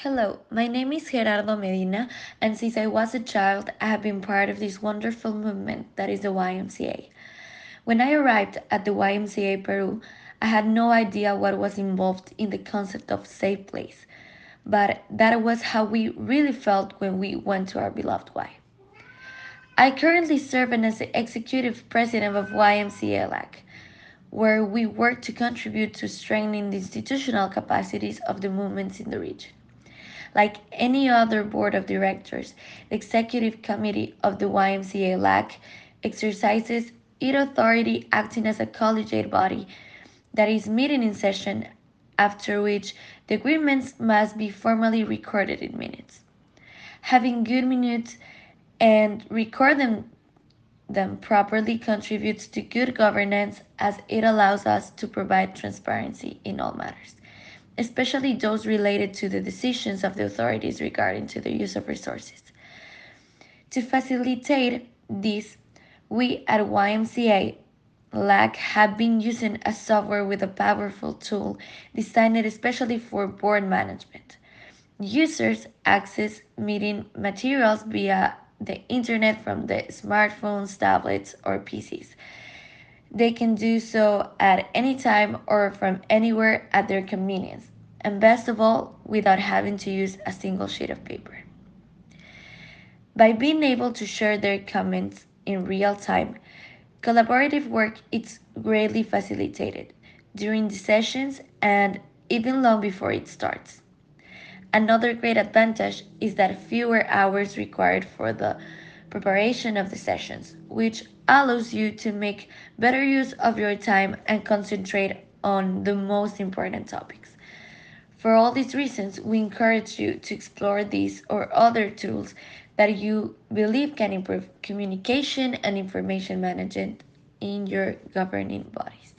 Hello, my name is Gerardo Medina, and since I was a child, I have been part of this wonderful movement that is the YMCA. When I arrived at the YMCA Peru, I had no idea what was involved in the concept of safe place, but that was how we really felt when we went to our beloved Y. I currently serve as the executive president of YMCA LAC, where we work to contribute to strengthening the institutional capacities of the movements in the region. Like any other board of directors, the executive committee of the YMCA LAC exercises its authority acting as a collegiate body that is meeting in session, after which the agreements must be formally recorded in minutes. Having good minutes and record them, them properly contributes to good governance as it allows us to provide transparency in all matters especially those related to the decisions of the authorities regarding to the use of resources. To facilitate this, we at YMCA LAC have been using a software with a powerful tool designed especially for board management. Users access meeting materials via the internet from the smartphones, tablets, or PCs. They can do so at any time or from anywhere at their convenience, and best of all, without having to use a single sheet of paper. By being able to share their comments in real time, collaborative work is greatly facilitated during the sessions and even long before it starts. Another great advantage is that fewer hours required for the preparation of the sessions, which allows you to make better use of your time and concentrate on the most important topics. For all these reasons, we encourage you to explore these or other tools that you believe can improve communication and information management in your governing bodies.